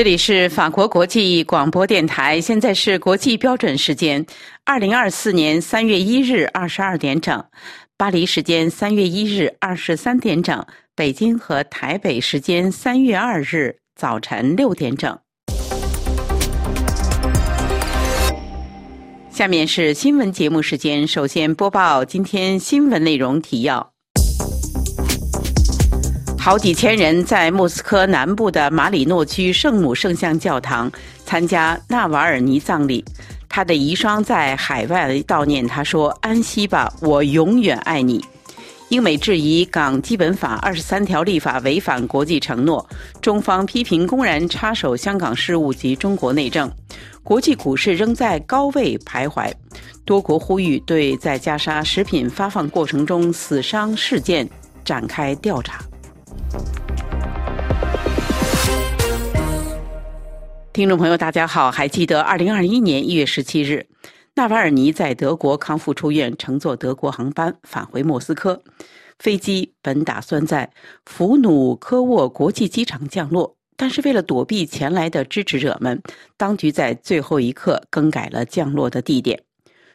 这里是法国国际广播电台，现在是国际标准时间二零二四年三月一日二十二点整，巴黎时间三月一日二十三点整，北京和台北时间三月二日早晨六点整。下面是新闻节目时间，首先播报今天新闻内容提要。好几千人在莫斯科南部的马里诺区圣母圣像教堂参加纳瓦尔尼葬礼。他的遗孀在海外悼念他说：“安息吧，我永远爱你。”英美质疑港基本法二十三条立法违反国际承诺，中方批评公然插手香港事务及中国内政。国际股市仍在高位徘徊，多国呼吁对在加沙食品发放过程中死伤事件展开调查。听众朋友，大家好！还记得二零二一年一月十七日，纳瓦尔尼在德国康复出院，乘坐德国航班返回莫斯科。飞机本打算在弗努科沃国际机场降落，但是为了躲避前来的支持者们，当局在最后一刻更改了降落的地点。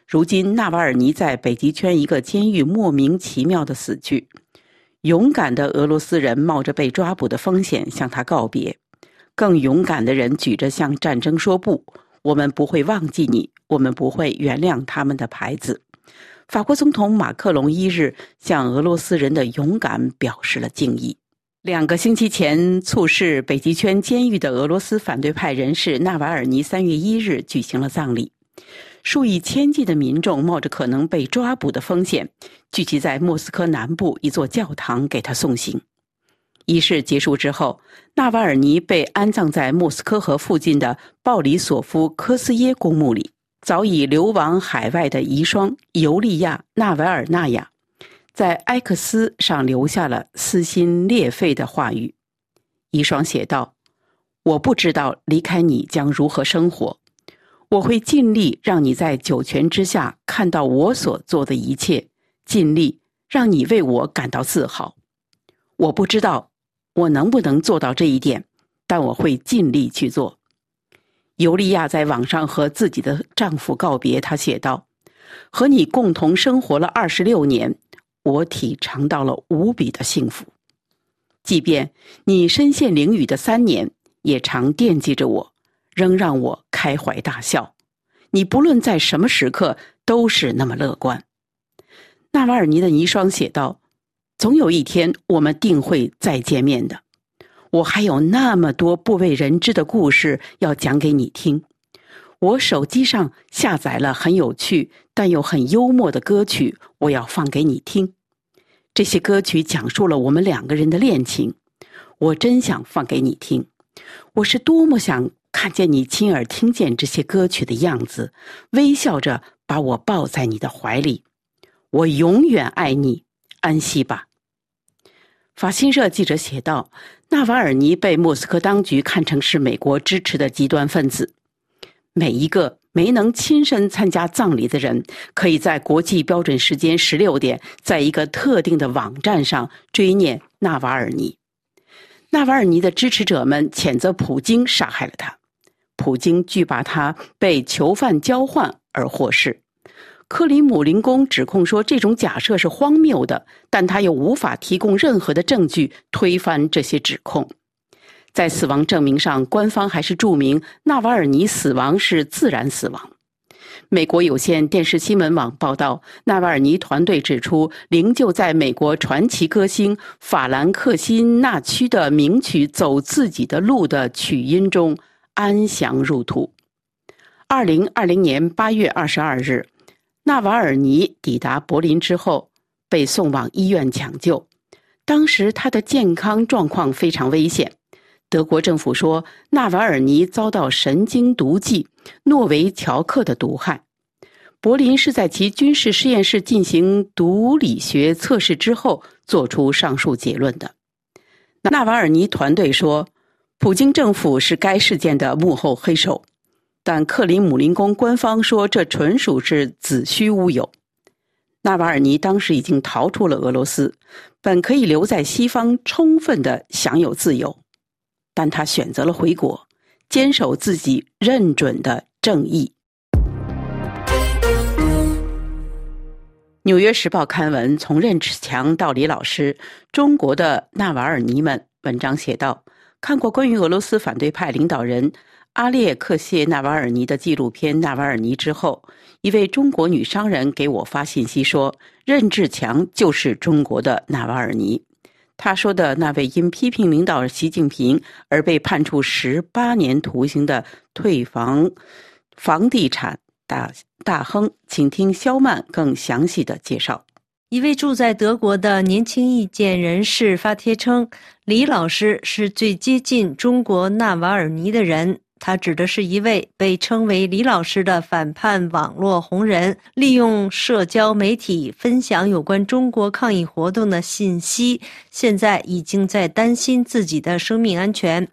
如今，纳瓦尔尼在北极圈一个监狱莫名其妙的死去。勇敢的俄罗斯人冒着被抓捕的风险向他告别，更勇敢的人举着向战争说不，我们不会忘记你，我们不会原谅他们的牌子。法国总统马克龙一日向俄罗斯人的勇敢表示了敬意。两个星期前促使北极圈监狱的俄罗斯反对派人士纳瓦尔尼，三月一日举行了葬礼。数以千计的民众冒着可能被抓捕的风险，聚集在莫斯科南部一座教堂给他送行。仪式结束之后，纳瓦尔尼被安葬在莫斯科河附近的鲍里索夫科斯耶公墓里。早已流亡海外的遗孀尤利亚·纳维尔纳亚，在埃克斯上留下了撕心裂肺的话语。遗孀写道：“我不知道离开你将如何生活。”我会尽力让你在九泉之下看到我所做的一切，尽力让你为我感到自豪。我不知道我能不能做到这一点，但我会尽力去做。尤利亚在网上和自己的丈夫告别，她写道：“和你共同生活了二十六年，我体尝到了无比的幸福。即便你身陷囹圄的三年，也常惦记着我。”仍让我开怀大笑，你不论在什么时刻都是那么乐观。纳瓦尔尼的遗孀写道：“总有一天我们定会再见面的。我还有那么多不为人知的故事要讲给你听。我手机上下载了很有趣但又很幽默的歌曲，我要放给你听。这些歌曲讲述了我们两个人的恋情，我真想放给你听。我是多么想。”看见你亲耳听见这些歌曲的样子，微笑着把我抱在你的怀里，我永远爱你，安息吧。法新社记者写道：“纳瓦尔尼被莫斯科当局看成是美国支持的极端分子。每一个没能亲身参加葬礼的人，可以在国际标准时间十六点，在一个特定的网站上追念纳瓦尔尼。纳瓦尔尼的支持者们谴责普京杀害了他。”普京惧怕他被囚犯交换而获释。克里姆林宫指控说这种假设是荒谬的，但他又无法提供任何的证据推翻这些指控。在死亡证明上，官方还是注明纳瓦尔尼死亡是自然死亡。美国有线电视新闻网报道，纳瓦尔尼团队指出，灵柩在美国传奇歌星法兰克辛纳区的名曲《走自己的路》的曲音中。安详入土。二零二零年八月二十二日，纳瓦尔尼抵达柏林之后，被送往医院抢救。当时他的健康状况非常危险。德国政府说，纳瓦尔尼遭到神经毒剂诺维乔克的毒害。柏林是在其军事实验室进行毒理学测试之后做出上述结论的。纳瓦尔尼团队说。普京政府是该事件的幕后黑手，但克里姆林宫官方说这纯属是子虚乌有。纳瓦尔尼当时已经逃出了俄罗斯，本可以留在西方充分的享有自由，但他选择了回国，坚守自己认准的正义。《纽约时报》刊文从任志强到李老师，中国的纳瓦尔尼们。文章写道：“看过关于俄罗斯反对派领导人阿列克谢·纳瓦尔尼的纪录片《纳瓦尔尼》之后，一位中国女商人给我发信息说，任志强就是中国的纳瓦尔尼。他说的那位因批评领导习近平而被判处十八年徒刑的退房房地产。”大大亨，请听肖曼更详细的介绍。一位住在德国的年轻意见人士发帖称：“李老师是最接近中国纳瓦尔尼的人。”他指的是一位被称为李老师的反叛网络红人，利用社交媒体分享有关中国抗议活动的信息，现在已经在担心自己的生命安全。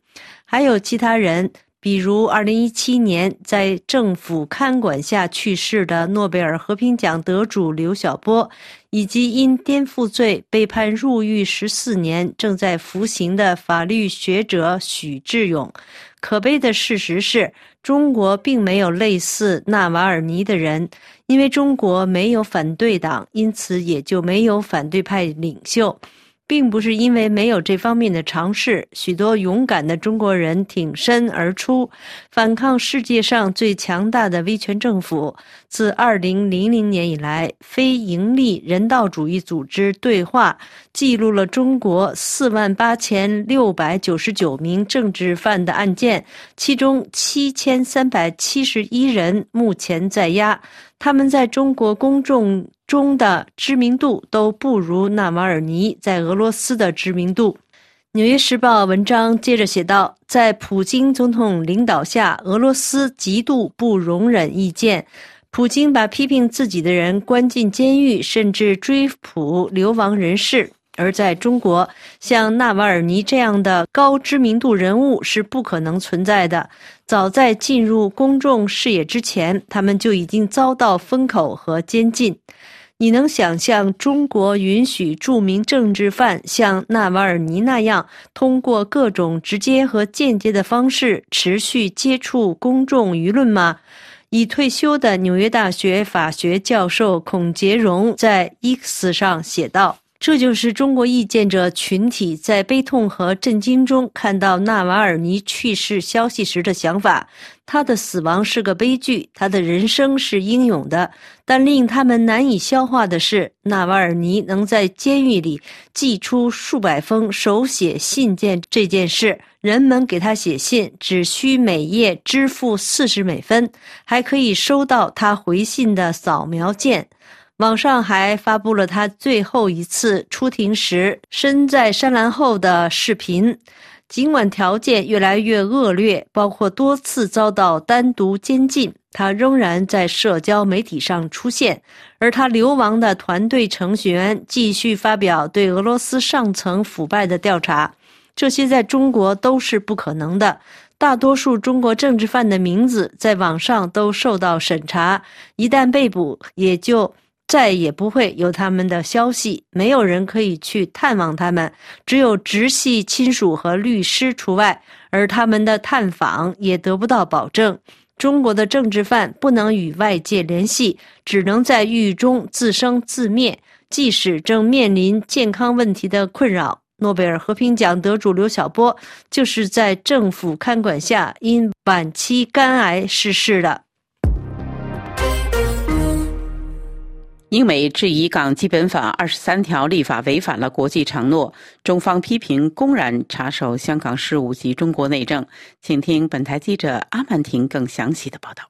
还有其他人。比如，2017年在政府看管下去世的诺贝尔和平奖得主刘晓波，以及因颠覆罪被判入狱十四年、正在服刑的法律学者许志勇。可悲的事实是，中国并没有类似纳瓦尔尼的人，因为中国没有反对党，因此也就没有反对派领袖。并不是因为没有这方面的尝试，许多勇敢的中国人挺身而出，反抗世界上最强大的威权政府。自2000年以来，非营利人道主义组织对话记录了中国4万8699名政治犯的案件，其中7371人目前在押，他们在中国公众。中的知名度都不如纳瓦尔尼在俄罗斯的知名度。《纽约时报》文章接着写道：“在普京总统领导下，俄罗斯极度不容忍意见。普京把批评自己的人关进监狱，甚至追捕流亡人士。而在中国，像纳瓦尔尼这样的高知名度人物是不可能存在的。早在进入公众视野之前，他们就已经遭到封口和监禁。”你能想象中国允许著名政治犯像纳瓦尔尼那样，通过各种直接和间接的方式持续接触公众舆论吗？已退休的纽约大学法学教授孔杰荣在 X 上写道。这就是中国意见者群体在悲痛和震惊中看到纳瓦尔尼去世消息时的想法。他的死亡是个悲剧，他的人生是英勇的。但令他们难以消化的是，纳瓦尔尼能在监狱里寄出数百封手写信件这件事。人们给他写信只需每页支付四十美分，还可以收到他回信的扫描件。网上还发布了他最后一次出庭时身在山栏后的视频。尽管条件越来越恶劣，包括多次遭到单独监禁，他仍然在社交媒体上出现。而他流亡的团队成员继续发表对俄罗斯上层腐败的调查，这些在中国都是不可能的。大多数中国政治犯的名字在网上都受到审查，一旦被捕，也就。再也不会有他们的消息，没有人可以去探望他们，只有直系亲属和律师除外，而他们的探访也得不到保证。中国的政治犯不能与外界联系，只能在狱中自生自灭，即使正面临健康问题的困扰。诺贝尔和平奖得主刘晓波就是在政府看管下因晚期肝癌逝世的。英美质疑港基本法二十三条立法违反了国际承诺，中方批评公然插手香港事务及中国内政。请听本台记者阿曼婷更详细的报道。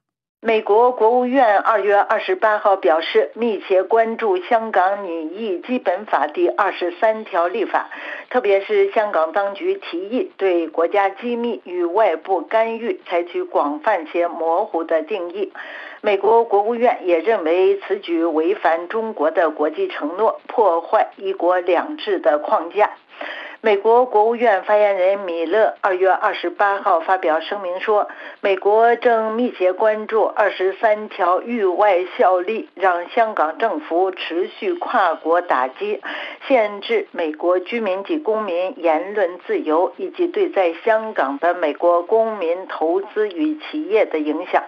美国国务院二月二十八号表示，密切关注香港拟议基本法第二十三条立法，特别是香港当局提议对国家机密与外部干预采取广泛且模糊的定义。美国国务院也认为此举违反中国的国际承诺，破坏“一国两制”的框架。美国国务院发言人米勒二月二十八号发表声明说，美国正密切关注二十三条域外效力，让香港政府持续跨国打击、限制美国居民及公民言论自由，以及对在香港的美国公民投资与企业的影响。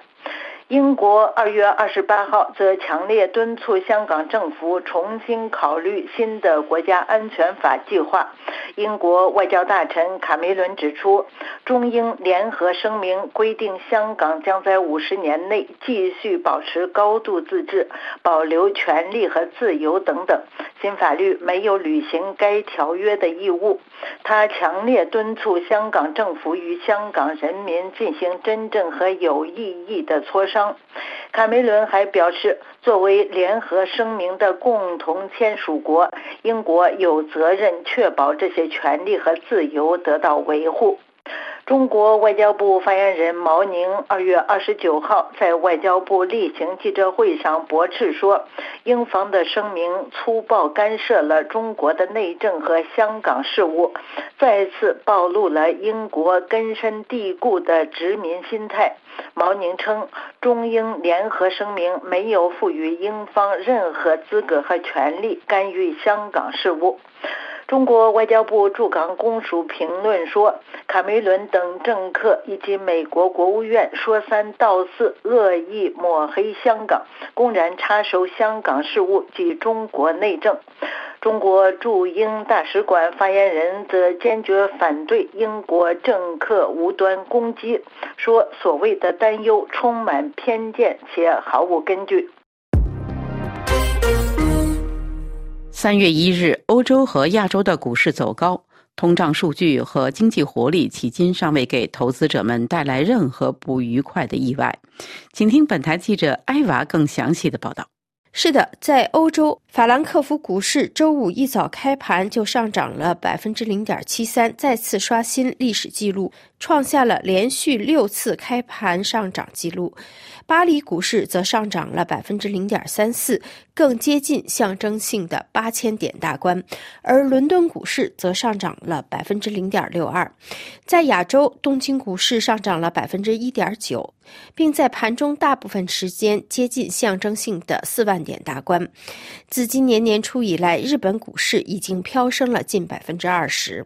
英国二月二十八号则强烈敦促香港政府重新考虑新的国家安全法计划。英国外交大臣卡梅伦指出，中英联合声明规定，香港将在五十年内继续保持高度自治、保留权利和自由等等。新法律没有履行该条约的义务。他强烈敦促香港政府与香港人民进行真正和有意义的磋商。卡梅伦还表示，作为联合声明的共同签署国，英国有责任确保这些权利和自由得到维护。中国外交部发言人毛宁二月二十九号在外交部例行记者会上驳斥说，英方的声明粗暴干涉了中国的内政和香港事务，再次暴露了英国根深蒂固的殖民心态。毛宁称，中英联合声明没有赋予英方任何资格和权利干预香港事务。中国外交部驻港公署评论说，卡梅伦等政客以及美国国务院说三道四，恶意抹黑香港，公然插手香港事务及中国内政。中国驻英大使馆发言人则坚决反对英国政客无端攻击，说所谓的担忧充满偏见且毫无根据。三月一日，欧洲和亚洲的股市走高，通胀数据和经济活力迄今尚未给投资者们带来任何不愉快的意外。请听本台记者艾娃更详细的报道。是的，在欧洲，法兰克福股市周五一早开盘就上涨了百分之零点七三，再次刷新历史记录，创下了连续六次开盘上涨记录。巴黎股市则上涨了百分之零点三四，更接近象征性的八千点大关，而伦敦股市则上涨了百分之零点六二。在亚洲，东京股市上涨了百分之一点九。并在盘中大部分时间接近象征性的四万点大关。自今年年初以来，日本股市已经飙升了近百分之二十。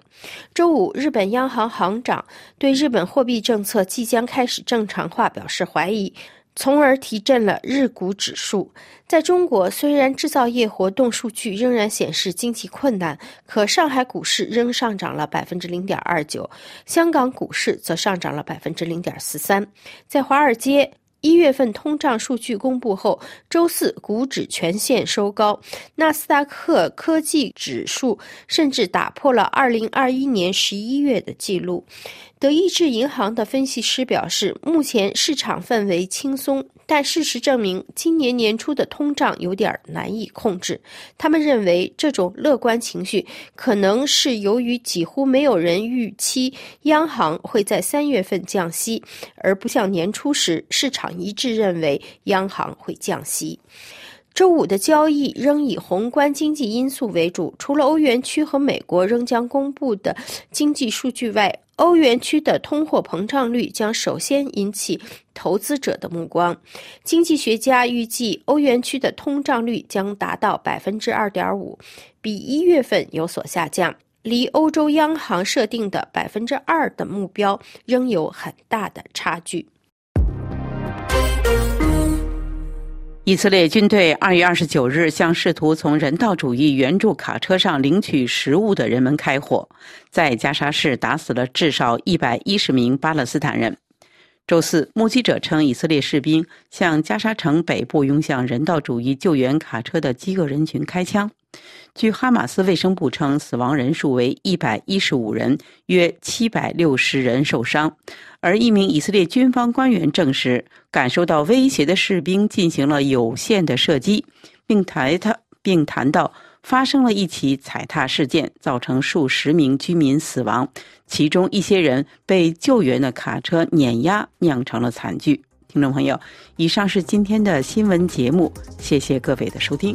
周五，日本央行行长对日本货币政策即将开始正常化表示怀疑。从而提振了日股指数。在中国，虽然制造业活动数据仍然显示经济困难，可上海股市仍上涨了百分之零点二九，香港股市则上涨了百分之零点四三。在华尔街。一月份通胀数据公布后，周四股指全线收高，纳斯达克科技指数甚至打破了二零二一年十一月的记录。德意志银行的分析师表示，目前市场氛围轻松。但事实证明，今年年初的通胀有点难以控制。他们认为，这种乐观情绪可能是由于几乎没有人预期央行会在三月份降息，而不像年初时市场一致认为央行会降息。周五的交易仍以宏观经济因素为主，除了欧元区和美国仍将公布的经济数据外。欧元区的通货膨胀率将首先引起投资者的目光。经济学家预计，欧元区的通胀率将达到百分之二点五，比一月份有所下降，离欧洲央行设定的百分之二的目标仍有很大的差距。以色列军队二月二十九日向试图从人道主义援助卡车上领取食物的人们开火，在加沙市打死了至少一百一十名巴勒斯坦人。周四，目击者称，以色列士兵向加沙城北部拥向人道主义救援卡车的饥饿人群开枪。据哈马斯卫生部称，死亡人数为一百一十五人，约七百六十人受伤。而一名以色列军方官员证实，感受到威胁的士兵进行了有限的射击，并谈他并谈到发生了一起踩踏事件，造成数十名居民死亡，其中一些人被救援的卡车碾压，酿成了惨剧。听众朋友，以上是今天的新闻节目，谢谢各位的收听。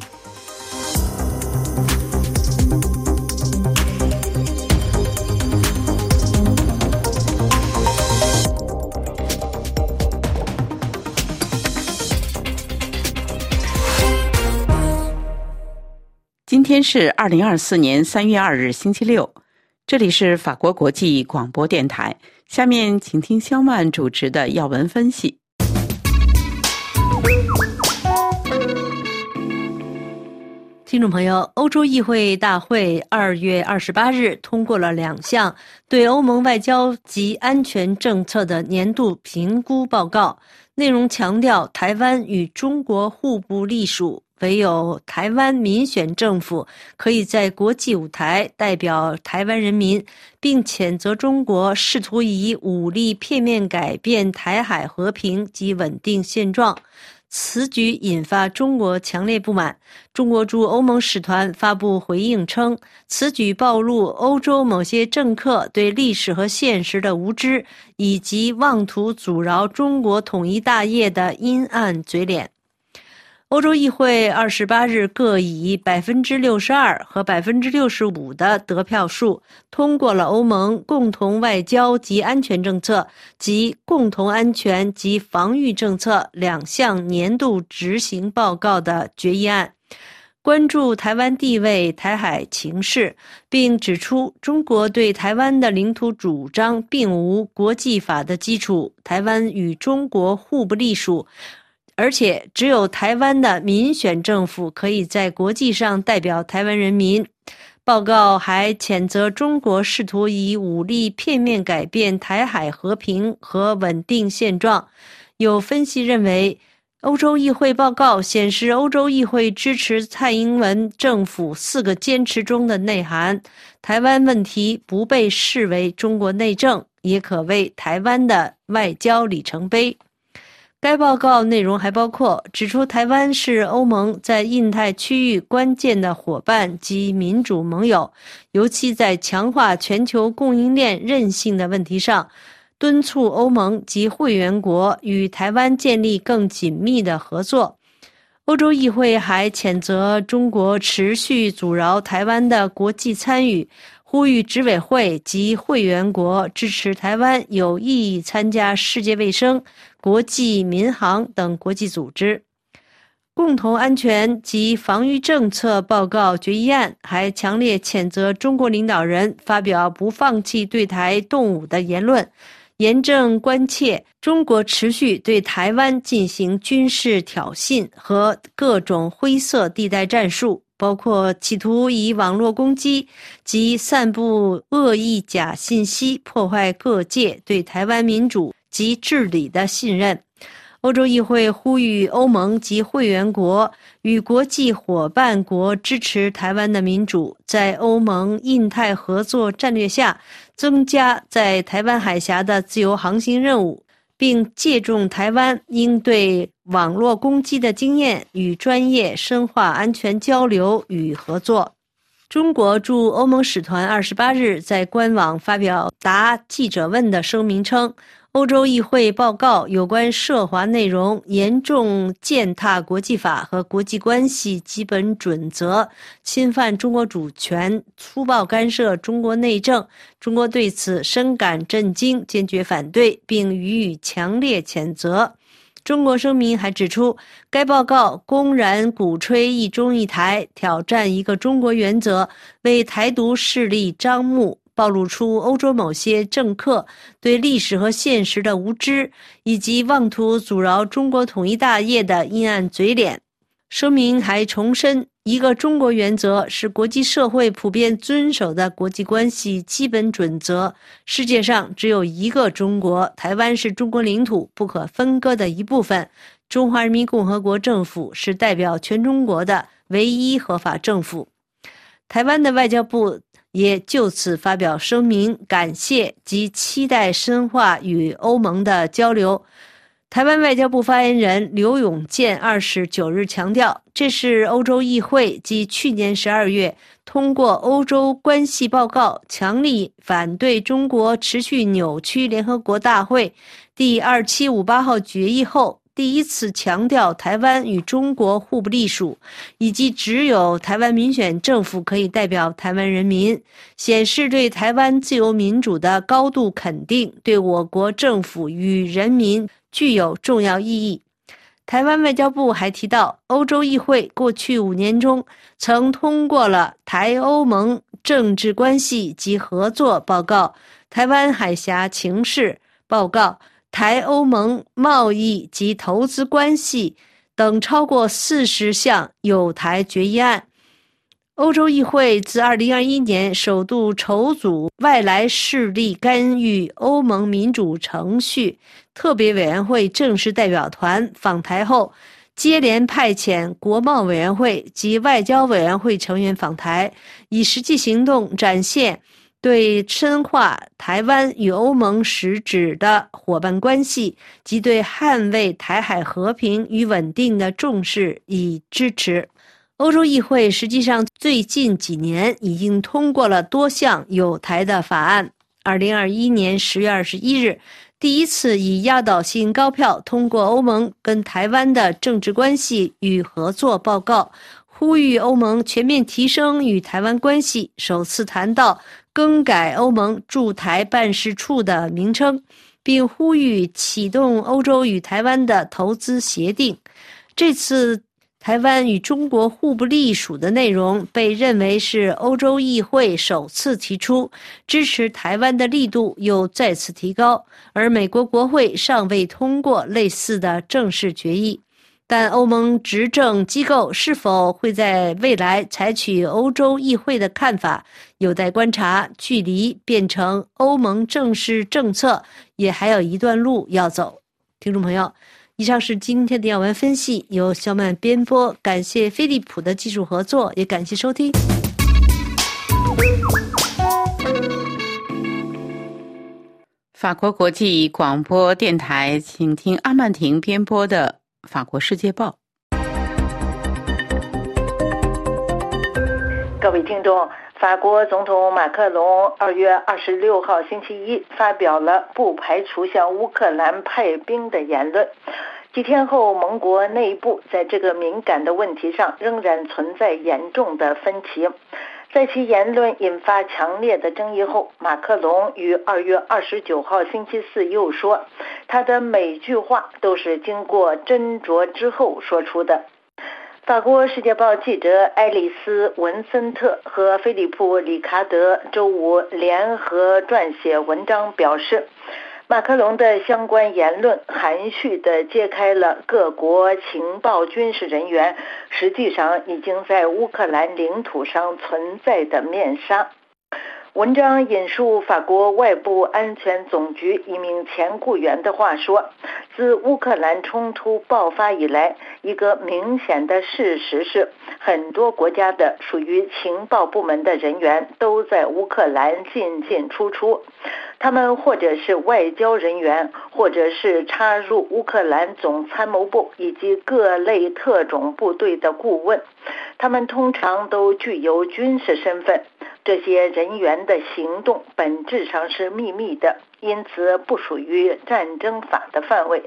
今天是二零二四年三月二日，星期六。这里是法国国际广播电台。下面请听肖曼主持的要闻分析。听众朋友，欧洲议会大会二月二十八日通过了两项对欧盟外交及安全政策的年度评估报告，内容强调台湾与中国互不隶属。唯有台湾民选政府可以在国际舞台代表台湾人民，并谴责中国试图以武力片面改变台海和平及稳定现状。此举引发中国强烈不满。中国驻欧盟使团发布回应称，此举暴露欧洲某些政客对历史和现实的无知，以及妄图阻挠中国统一大业的阴暗嘴脸。欧洲议会二十八日各以百分之六十二和百分之六十五的得票数通过了欧盟共同外交及安全政策及共同安全及防御政策两项年度执行报告的决议案，关注台湾地位、台海情势，并指出中国对台湾的领土主张并无国际法的基础，台湾与中国互不隶属。而且，只有台湾的民选政府可以在国际上代表台湾人民。报告还谴责中国试图以武力片面改变台海和平和稳定现状。有分析认为，欧洲议会报告显示，欧洲议会支持蔡英文政府四个坚持中的内涵：台湾问题不被视为中国内政，也可谓台湾的外交里程碑。该报告内容还包括指出，台湾是欧盟在印太区域关键的伙伴及民主盟友，尤其在强化全球供应链韧性的问题上，敦促欧盟及会员国与台湾建立更紧密的合作。欧洲议会还谴责中国持续阻挠台湾的国际参与。呼吁执委会及会员国支持台湾有意义参加世界卫生、国际民航等国际组织。共同安全及防御政策报告决议案还强烈谴责中国领导人发表不放弃对台动武的言论，严正关切中国持续对台湾进行军事挑衅和各种灰色地带战术。包括企图以网络攻击及散布恶意假信息，破坏各界对台湾民主及治理的信任。欧洲议会呼吁欧盟及会员国与国际伙伴国支持台湾的民主，在欧盟印太合作战略下增加在台湾海峡的自由航行任务。并借重台湾应对网络攻击的经验与专业，深化安全交流与合作。中国驻欧盟使团二十八日在官网发表答记者问的声明称。欧洲议会报告有关涉华内容严重践踏国际法和国际关系基本准则，侵犯中国主权，粗暴干涉中国内政。中国对此深感震惊，坚决反对，并予以强烈谴责。中国声明还指出，该报告公然鼓吹“一中一台”，挑战一个中国原则，为台独势力张目。暴露出欧洲某些政客对历史和现实的无知，以及妄图阻挠中国统一大业的阴暗嘴脸。声明还重申，一个中国原则是国际社会普遍遵守的国际关系基本准则。世界上只有一个中国，台湾是中国领土不可分割的一部分。中华人民共和国政府是代表全中国的唯一合法政府。台湾的外交部。也就此发表声明，感谢及期待深化与欧盟的交流。台湾外交部发言人刘永健二十九日强调，这是欧洲议会继去年十二月通过《欧洲关系报告》，强力反对中国持续扭曲联合国大会第二七五八号决议后。第一次强调台湾与中国互不隶属，以及只有台湾民选政府可以代表台湾人民，显示对台湾自由民主的高度肯定，对我国政府与人民具有重要意义。台湾外交部还提到，欧洲议会过去五年中曾通过了台欧盟政治关系及合作报告、台湾海峡情势报告、台欧盟贸易及投资关系等超过四十项有台决议案。欧洲议会自2021年首度筹组外来势力干预欧盟民主程序特别委员会正式代表团访台后，接连派遣国贸委员会及外交委员会成员访台，以实际行动展现对深化台湾与欧盟实质的伙伴关系及对捍卫台海和平与稳定的重视与支持。欧洲议会实际上最近几年已经通过了多项有台的法案。二零二一年十月二十一日，第一次以压倒性高票通过欧盟跟台湾的政治关系与合作报告，呼吁欧盟全面提升与台湾关系。首次谈到更改欧盟驻台办事处的名称，并呼吁启动欧洲与台湾的投资协定。这次。台湾与中国互不隶属的内容被认为是欧洲议会首次提出支持台湾的力度又再次提高，而美国国会尚未通过类似的正式决议。但欧盟执政机构是否会在未来采取欧洲议会的看法，有待观察。距离变成欧盟正式政策也还有一段路要走。听众朋友。以上是今天的要闻分析，由小满编播。感谢飞利浦的技术合作，也感谢收听。法国国际广播电台，请听阿曼婷编播的《法国世界报》。各位听众，法国总统马克龙二月二十六号星期一发表了不排除向乌克兰派兵的言论。几天后，盟国内部在这个敏感的问题上仍然存在严重的分歧。在其言论引发强烈的争议后，马克龙于二月二十九号星期四又说，他的每句话都是经过斟酌之后说出的。法国《世界报》记者爱丽丝·文森特和菲利普·里卡德周五联合撰写文章表示。马克龙的相关言论含蓄地揭开了各国情报军事人员实际上已经在乌克兰领土上存在的面纱。文章引述法国外部安全总局一名前雇员的话说：“自乌克兰冲突爆发以来，一个明显的事实是，很多国家的属于情报部门的人员都在乌克兰进进出出。”他们或者是外交人员，或者是插入乌克兰总参谋部以及各类特种部队的顾问，他们通常都具有军事身份。这些人员的行动本质上是秘密的，因此不属于战争法的范围。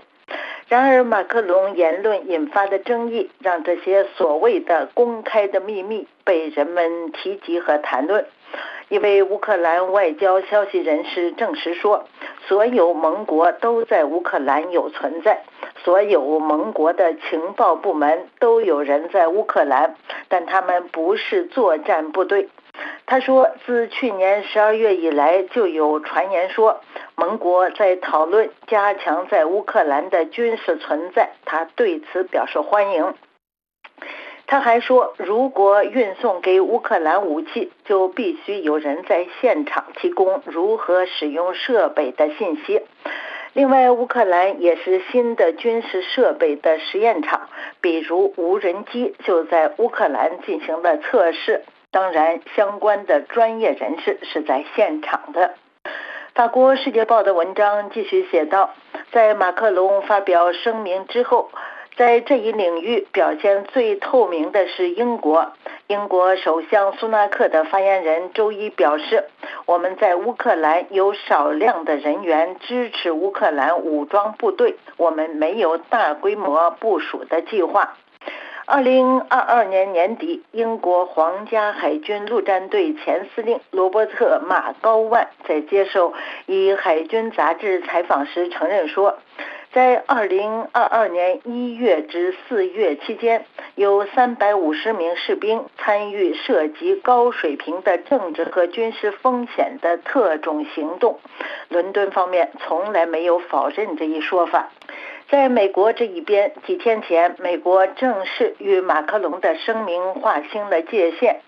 然而，马克龙言论引发的争议，让这些所谓的公开的秘密被人们提及和谈论。一位乌克兰外交消息人士证实说，所有盟国都在乌克兰有存在，所有盟国的情报部门都有人在乌克兰，但他们不是作战部队。他说，自去年十二月以来，就有传言说盟国在讨论加强在乌克兰的军事存在，他对此表示欢迎。他还说，如果运送给乌克兰武器，就必须有人在现场提供如何使用设备的信息。另外，乌克兰也是新的军事设备的实验场，比如无人机就在乌克兰进行了测试。当然，相关的专业人士是在现场的。法国《世界报》的文章继续写道，在马克龙发表声明之后。在这一领域表现最透明的是英国。英国首相苏纳克的发言人周一表示：“我们在乌克兰有少量的人员支持乌克兰武装部队，我们没有大规模部署的计划。”二零二二年年底，英国皇家海军陆战队前司令罗伯特·马高万在接受《以海军》杂志采访时承认说。在二零二二年一月至四月期间，有三百五十名士兵参与涉及高水平的政治和军事风险的特种行动。伦敦方面从来没有否认这一说法。在美国这一边，几天前，美国正式与马克龙的声明划清了界限。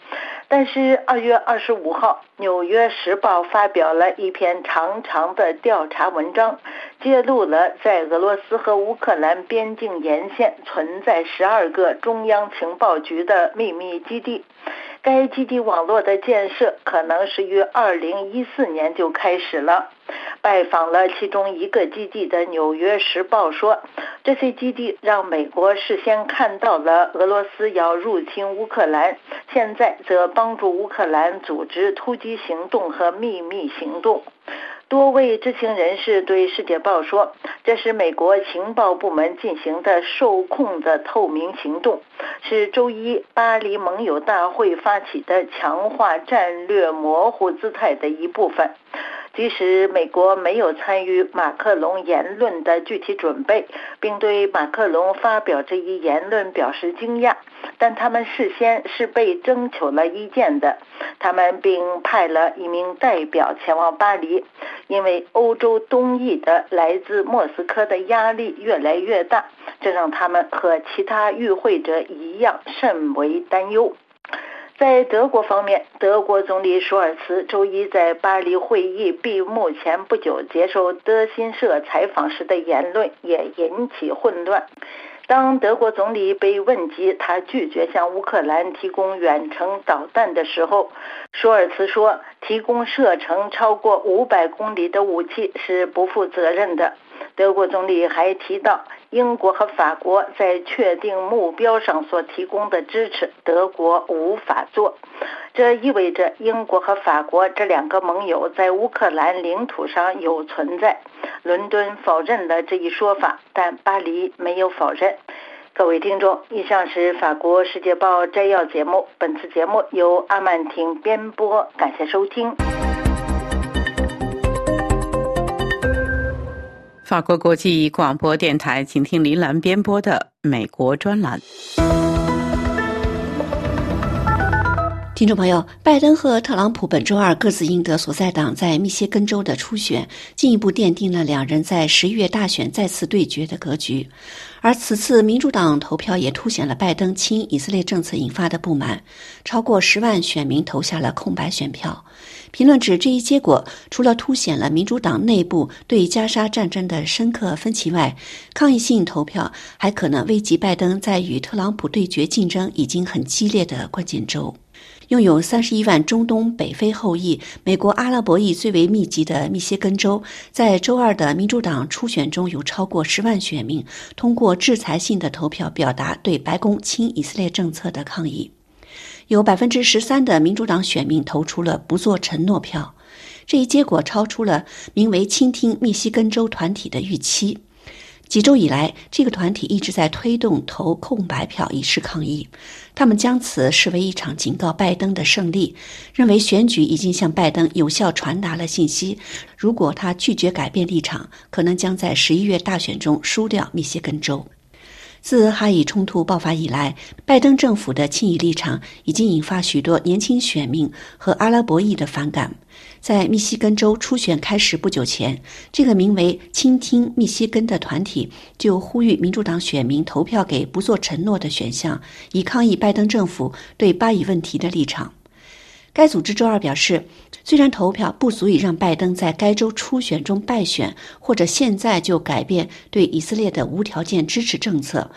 但是，二月二十五号，《纽约时报》发表了一篇长长的调查文章，揭露了在俄罗斯和乌克兰边境沿线存在十二个中央情报局的秘密基地。该基地网络的建设可能是于二零一四年就开始了。拜访了其中一个基地的《纽约时报》说，这些基地让美国事先看到了俄罗斯要入侵乌克兰，现在则帮助乌克兰组织突击行动和秘密行动。多位知情人士对《世界报》说：“这是美国情报部门进行的受控的透明行动，是周一巴黎盟友大会发起的强化战略模糊姿态的一部分。”即使美国没有参与马克龙言论的具体准备，并对马克龙发表这一言论表示惊讶，但他们事先是被征求了意见的。他们并派了一名代表前往巴黎，因为欧洲东翼的来自莫斯科的压力越来越大，这让他们和其他与会者一样甚为担忧。在德国方面，德国总理舒尔茨周一在巴黎会议闭幕前不久接受德新社采访时的言论也引起混乱。当德国总理被问及他拒绝向乌克兰提供远程导弹的时候，舒尔茨说：“提供射程超过五百公里的武器是不负责任的。”德国总理还提到，英国和法国在确定目标上所提供的支持，德国无法做。这意味着英国和法国这两个盟友在乌克兰领土上有存在。伦敦否认了这一说法，但巴黎没有否认。各位听众，以上是法国《世界报》摘要节目，本次节目由阿曼婷编播，感谢收听。法国国际广播电台，请听林兰编播的美国专栏。听众朋友，拜登和特朗普本周二各自赢得所在党在密歇根州的初选，进一步奠定了两人在十一月大选再次对决的格局。而此次民主党投票也凸显了拜登亲以色列政策引发的不满，超过十万选民投下了空白选票。评论指，这一结果除了凸显了民主党内部对加沙战争的深刻分歧外，抗议性投票还可能危及拜登在与特朗普对决竞争已经很激烈的关键州。拥有三十一万中东北非后裔、美国阿拉伯裔最为密集的密歇根州，在周二的民主党初选中有超过十万选民通过制裁性的投票表达对白宫亲以色列政策的抗议。有百分之十三的民主党选民投出了不做承诺票，这一结果超出了名为“倾听密西根州”团体的预期。几周以来，这个团体一直在推动投空白票以示抗议。他们将此视为一场警告拜登的胜利，认为选举已经向拜登有效传达了信息：如果他拒绝改变立场，可能将在十一月大选中输掉密歇根州。自哈以冲突爆发以来，拜登政府的亲以立场已经引发许多年轻选民和阿拉伯裔的反感。在密西根州初选开始不久前，这个名为“倾听密西根”的团体就呼吁民主党选民投票给不做承诺的选项，以抗议拜登政府对巴以问题的立场。该组织周二表示，虽然投票不足以让拜登在该州初选中败选，或者现在就改变对以色列的无条件支持政策，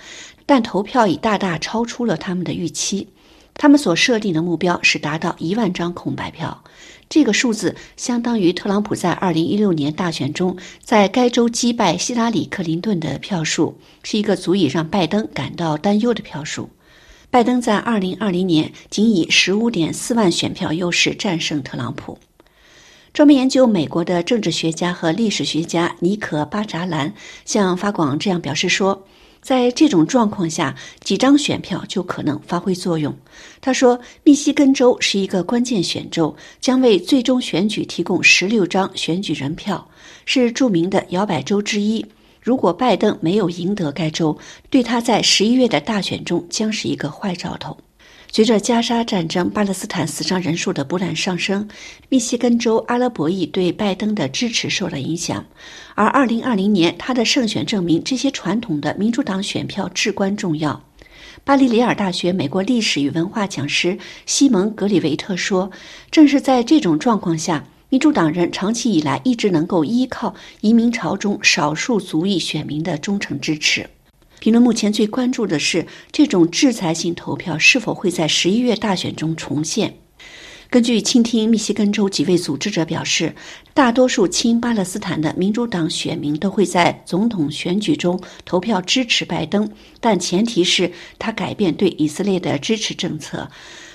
但投票已大大超出了他们的预期。他们所设定的目标是达到一万张空白票，这个数字相当于特朗普在二零一六年大选中在该州击败希拉里·克林顿的票数，是一个足以让拜登感到担忧的票数。拜登在二零二零年仅以十五点四万选票优势战胜特朗普。专门研究美国的政治学家和历史学家尼可·巴扎兰向法广这样表示说：“在这种状况下，几张选票就可能发挥作用。”他说：“密西根州是一个关键选州，将为最终选举提供十六张选举人票，是著名的摇摆州之一。”如果拜登没有赢得该州，对他在十一月的大选中将是一个坏兆头。随着加沙战争、巴勒斯坦死伤人数的不断上升，密西根州阿拉伯裔对拜登的支持受了影响。而2020年他的胜选证明，这些传统的民主党选票至关重要。巴黎里尔大学美国历史与文化讲师西蒙·格里维特说：“正是在这种状况下，民主党人长期以来一直能够依靠移民潮中少数族裔选民的忠诚支持。”评论目前最关注的是，这种制裁性投票是否会在十一月大选中重现。根据倾听密西根州几位组织者表示，大多数亲巴勒斯坦的民主党选民都会在总统选举中投票支持拜登，但前提是他改变对以色列的支持政策。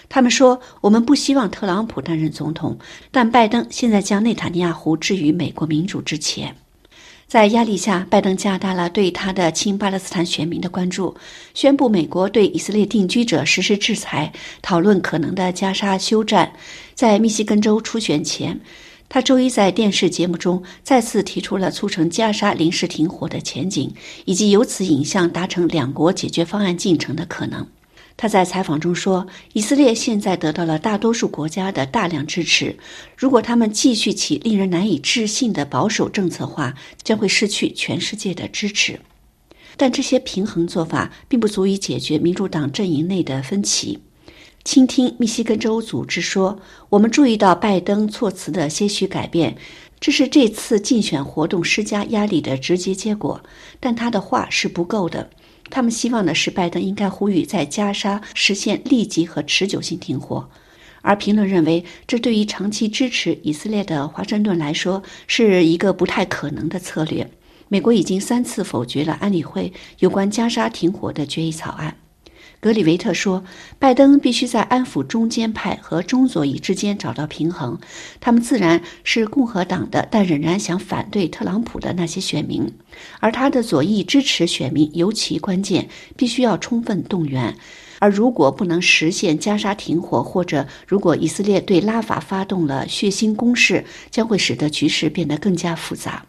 他们说：“我们不希望特朗普担任总统，但拜登现在将内塔尼亚胡置于美国民主之前。”在压力下，拜登加大了对他的亲巴勒斯坦选民的关注，宣布美国对以色列定居者实施制裁，讨论可能的加沙休战。在密西根州初选前，他周一在电视节目中再次提出了促成加沙临时停火的前景，以及由此引向达成两国解决方案进程的可能。他在采访中说：“以色列现在得到了大多数国家的大量支持。如果他们继续其令人难以置信的保守政策话，将会失去全世界的支持。但这些平衡做法并不足以解决民主党阵营内的分歧。”倾听密西根州组织说：“我们注意到拜登措辞的些许改变，这是这次竞选活动施加压力的直接结果。但他的话是不够的。”他们希望的是，拜登应该呼吁在加沙实现立即和持久性停火，而评论认为，这对于长期支持以色列的华盛顿来说是一个不太可能的策略。美国已经三次否决了安理会有关加沙停火的决议草案。格里维特说：“拜登必须在安抚中间派和中左翼之间找到平衡。他们自然是共和党的，但仍然想反对特朗普的那些选民。而他的左翼支持选民尤其关键，必须要充分动员。而如果不能实现加沙停火，或者如果以色列对拉法发动了血腥攻势，将会使得局势变得更加复杂。”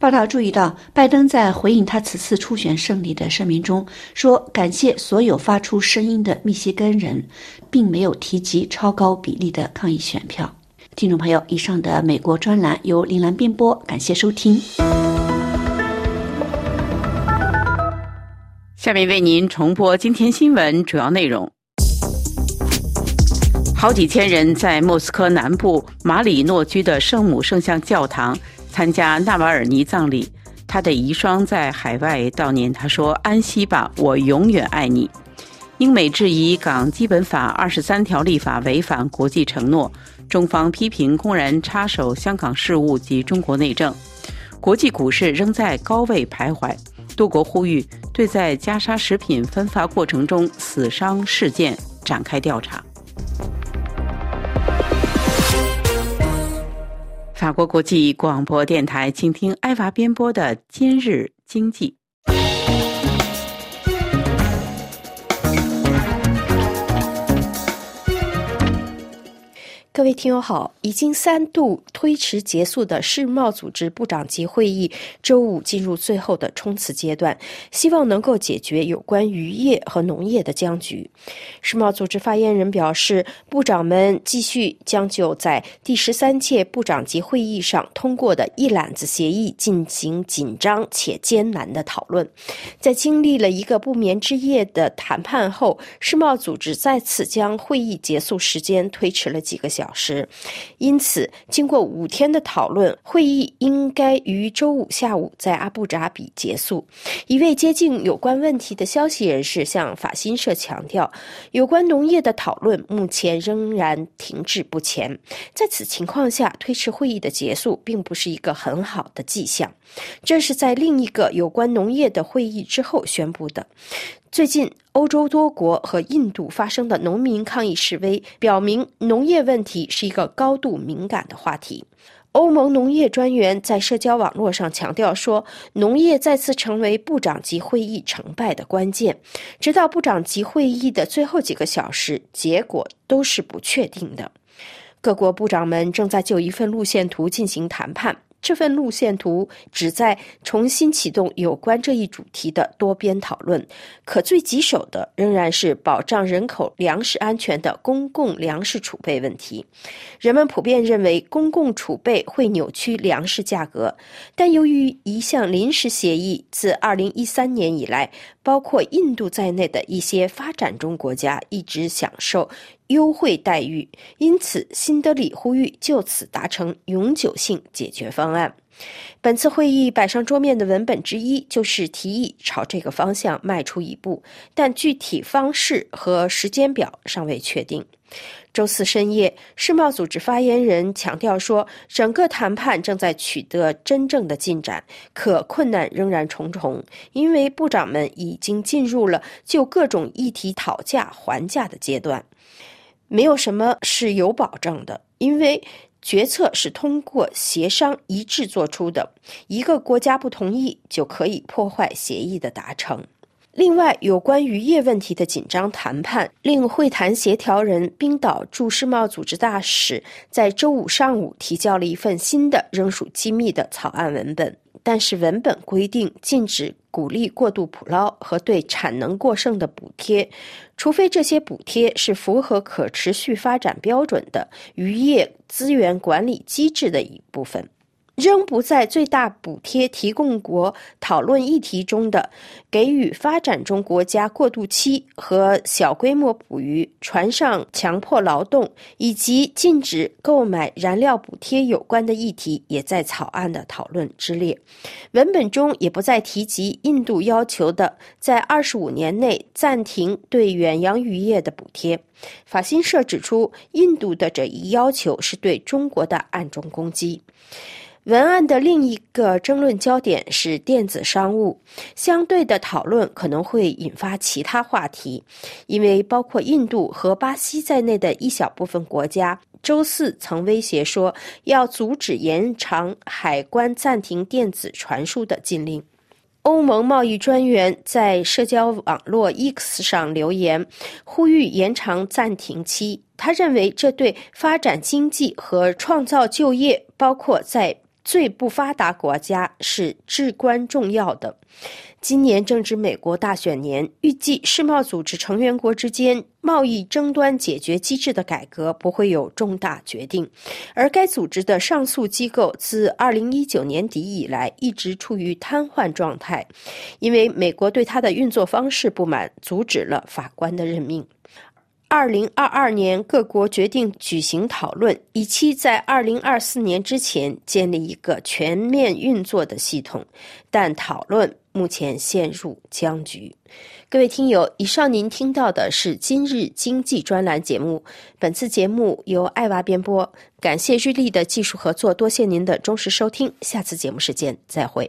报道注意到，拜登在回应他此次初选胜利的声明中说：“感谢所有发出声音的密歇根人，并没有提及超高比例的抗议选票。”听众朋友，以上的美国专栏由林兰编播，感谢收听。下面为您重播今天新闻主要内容：好几千人在莫斯科南部马里诺居的圣母圣像教堂。参加纳瓦尔尼葬礼，他的遗孀在海外悼念。他说：“安息吧，我永远爱你。”英美质疑港基本法二十三条立法违反国际承诺，中方批评公然插手香港事务及中国内政。国际股市仍在高位徘徊，多国呼吁对在加沙食品分发过程中死伤事件展开调查。法国国际广播电台，请听埃娃编播的《今日经济》。各位听友好，已经三度推迟结束的世贸组织部长级会议，周五进入最后的冲刺阶段，希望能够解决有关渔业和农业的僵局。世贸组织发言人表示，部长们继续将就在第十三届部长级会议上通过的一揽子协议进行紧张且艰难的讨论。在经历了一个不眠之夜的谈判后，世贸组织再次将会议结束时间推迟了几个小。小时，因此，经过五天的讨论，会议应该于周五下午在阿布扎比结束。一位接近有关问题的消息人士向法新社强调，有关农业的讨论目前仍然停滞不前。在此情况下，推迟会议的结束并不是一个很好的迹象。这是在另一个有关农业的会议之后宣布的。最近，欧洲多国和印度发生的农民抗议示威，表明农业问题是一个高度敏感的话题。欧盟农业专员在社交网络上强调说，农业再次成为部长级会议成败的关键。直到部长级会议的最后几个小时，结果都是不确定的。各国部长们正在就一份路线图进行谈判。这份路线图旨在重新启动有关这一主题的多边讨论，可最棘手的仍然是保障人口粮食安全的公共粮食储备问题。人们普遍认为公共储备会扭曲粮食价格，但由于一项临时协议自2013年以来，包括印度在内的一些发展中国家一直享受优惠待遇，因此新德里呼吁就此达成永久性解决方案。本次会议摆上桌面的文本之一就是提议朝这个方向迈出一步，但具体方式和时间表尚未确定。周四深夜，世贸组织发言人强调说，整个谈判正在取得真正的进展，可困难仍然重重，因为部长们已经进入了就各种议题讨价还价的阶段。没有什么是有保证的，因为决策是通过协商一致做出的，一个国家不同意就可以破坏协议的达成。另外，有关渔业问题的紧张谈判，令会谈协调人冰岛驻世贸组织大使在周五上午提交了一份新的仍属机密的草案文本。但是，文本规定禁止鼓励过度捕捞和对产能过剩的补贴，除非这些补贴是符合可持续发展标准的渔业资源管理机制的一部分。仍不在最大补贴提供国讨论议题中的，给予发展中国家过渡期和小规模捕鱼、船上强迫劳动以及禁止购买燃料补贴有关的议题，也在草案的讨论之列。文本中也不再提及印度要求的在二十五年内暂停对远洋渔业的补贴。法新社指出，印度的这一要求是对中国的暗中攻击。文案的另一个争论焦点是电子商务，相对的讨论可能会引发其他话题，因为包括印度和巴西在内的一小部分国家，周四曾威胁说要阻止延长海关暂停电子传输的禁令。欧盟贸易专员在社交网络 X 上留言，呼吁延长暂停期。他认为这对发展经济和创造就业，包括在最不发达国家是至关重要的。今年正值美国大选年，预计世贸组织成员国之间贸易争端解决机制的改革不会有重大决定，而该组织的上诉机构自2019年底以来一直处于瘫痪状态，因为美国对它的运作方式不满，阻止了法官的任命。二零二二年，各国决定举行讨论，以期在二零二四年之前建立一个全面运作的系统，但讨论目前陷入僵局。各位听友，以上您听到的是今日经济专栏节目。本次节目由爱娃编播，感谢日立的技术合作，多谢您的忠实收听。下次节目时间再会。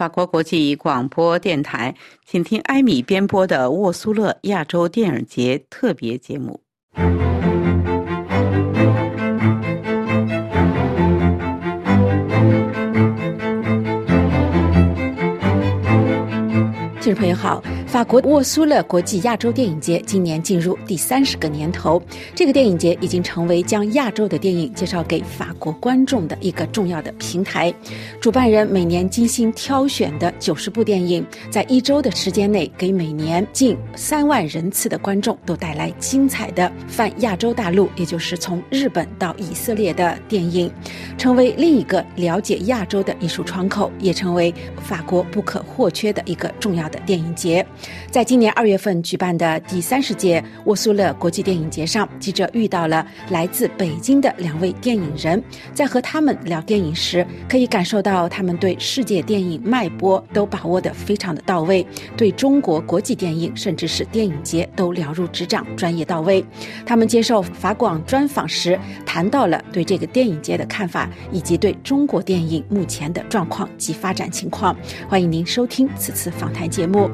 法国国际广播电台，请听艾米编播的沃苏勒亚洲电影节特别节目。听众朋友好。法国沃苏勒国际亚洲电影节今年进入第三十个年头，这个电影节已经成为将亚洲的电影介绍给法国观众的一个重要的平台。主办人每年精心挑选的九十部电影，在一周的时间内，给每年近三万人次的观众都带来精彩的泛亚洲大陆，也就是从日本到以色列的电影，成为另一个了解亚洲的艺术窗口，也成为法国不可或缺的一个重要的电影节。在今年二月份举办的第三十届沃苏勒国际电影节上，记者遇到了来自北京的两位电影人。在和他们聊电影时，可以感受到他们对世界电影脉搏都把握得非常的到位，对中国国际电影甚至是电影节都了如指掌，专业到位。他们接受法广专访时谈到了对这个电影节的看法，以及对中国电影目前的状况及发展情况。欢迎您收听此次访谈节目。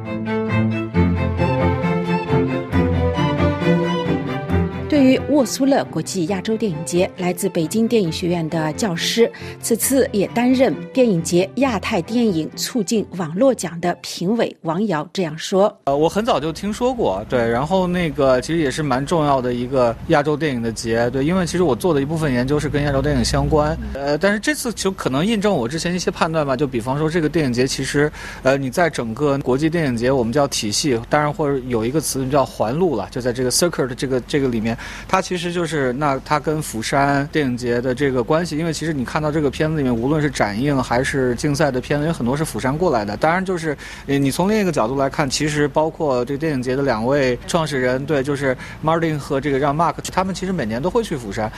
沃苏勒国际亚洲电影节，来自北京电影学院的教师，此次也担任电影节亚太电影促进网络奖的评委。王瑶这样说：“呃，我很早就听说过，对，然后那个其实也是蛮重要的一个亚洲电影的节，对，因为其实我做的一部分研究是跟亚洲电影相关，呃，但是这次就可能印证我之前一些判断吧，就比方说这个电影节其实，呃，你在整个国际电影节，我们叫体系，当然或者有一个词叫环路了，就在这个 circuit 这个这个里面，它它其实就是那它跟釜山电影节的这个关系，因为其实你看到这个片子里面，无论是展映还是竞赛的片子，有很多是釜山过来的。当然，就是你从另一个角度来看，其实包括这个电影节的两位创始人，对，就是 Martin 和这个让 Mark，他们其实每年都会去釜山。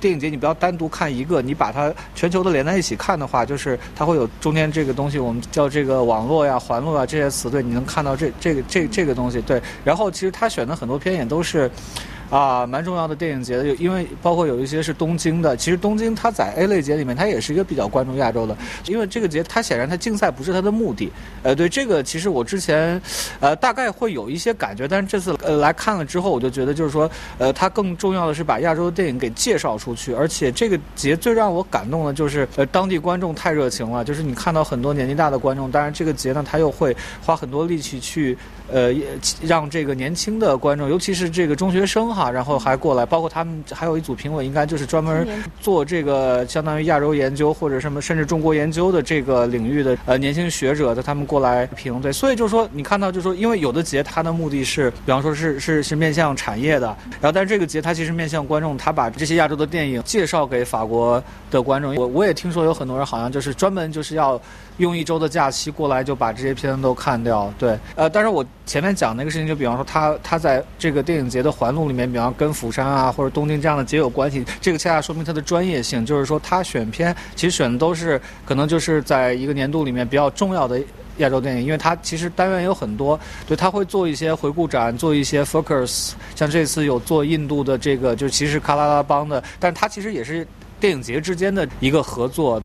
电影节你不要单独看一个，你把它全球的连在一起看的话，就是它会有中间这个东西，我们叫这个网络呀、环路啊这些词，对，你能看到这这个这这个东西，对。然后其实他选的很多片也都是。啊，蛮重要的电影节的，因为包括有一些是东京的。其实东京它在 A 类节里面，它也是一个比较关注亚洲的。因为这个节，它显然它竞赛不是它的目的。呃，对这个，其实我之前，呃，大概会有一些感觉，但是这次呃来看了之后，我就觉得就是说，呃，它更重要的是把亚洲的电影给介绍出去。而且这个节最让我感动的就是，呃，当地观众太热情了。就是你看到很多年纪大的观众，当然这个节呢，他又会花很多力气去。呃，让这个年轻的观众，尤其是这个中学生哈，然后还过来，包括他们还有一组评委，应该就是专门做这个相当于亚洲研究或者什么，甚至中国研究的这个领域的呃年轻学者的，他们过来评对。所以就是说，你看到就是说，因为有的节它的目的是，比方说是是是面向产业的，然后但是这个节它其实面向观众，他把这些亚洲的电影介绍给法国的观众。我我也听说有很多人好像就是专门就是要。用一周的假期过来就把这些片子都看掉，对，呃，但是我前面讲那个事情，就比方说他他在这个电影节的环路里面，比方跟釜山啊或者东京这样的节有关系，这个恰恰说明它的专业性，就是说他选片其实选的都是可能就是在一个年度里面比较重要的亚洲电影，因为它其实单元有很多，对，他会做一些回顾展，做一些 focus，像这次有做印度的这个，就其实卡拉拉邦的，但它其实也是电影节之间的一个合作。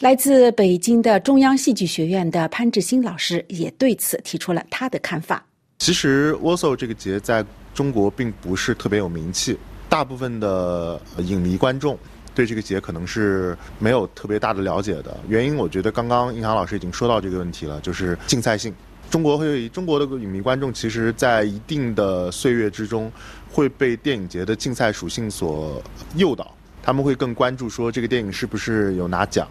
来自北京的中央戏剧学院的潘志新老师也对此提出了他的看法。其实 Warsaw 这个节在中国并不是特别有名气，大部分的影迷观众对这个节可能是没有特别大的了解的。原因我觉得刚刚印航老师已经说到这个问题了，就是竞赛性。中国会中国的影迷观众其实，在一定的岁月之中会被电影节的竞赛属性所诱导。他们会更关注说这个电影是不是有拿奖，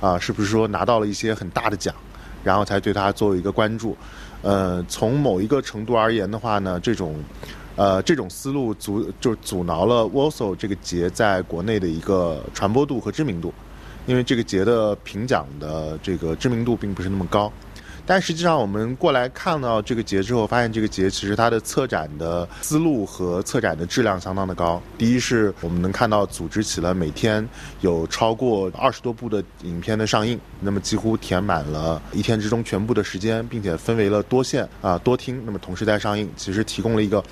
啊，是不是说拿到了一些很大的奖，然后才对它做一个关注。呃，从某一个程度而言的话呢，这种，呃，这种思路阻就是阻挠了 WASO 这个节在国内的一个传播度和知名度，因为这个节的评奖的这个知名度并不是那么高。但实际上，我们过来看到这个节之后，发现这个节其实它的策展的思路和策展的质量相当的高。第一是我们能看到组织起了每天有超过二十多部的影片的上映，那么几乎填满了一天之中全部的时间，并且分为了多线啊多厅，那么同时在上映，其实提供了一个。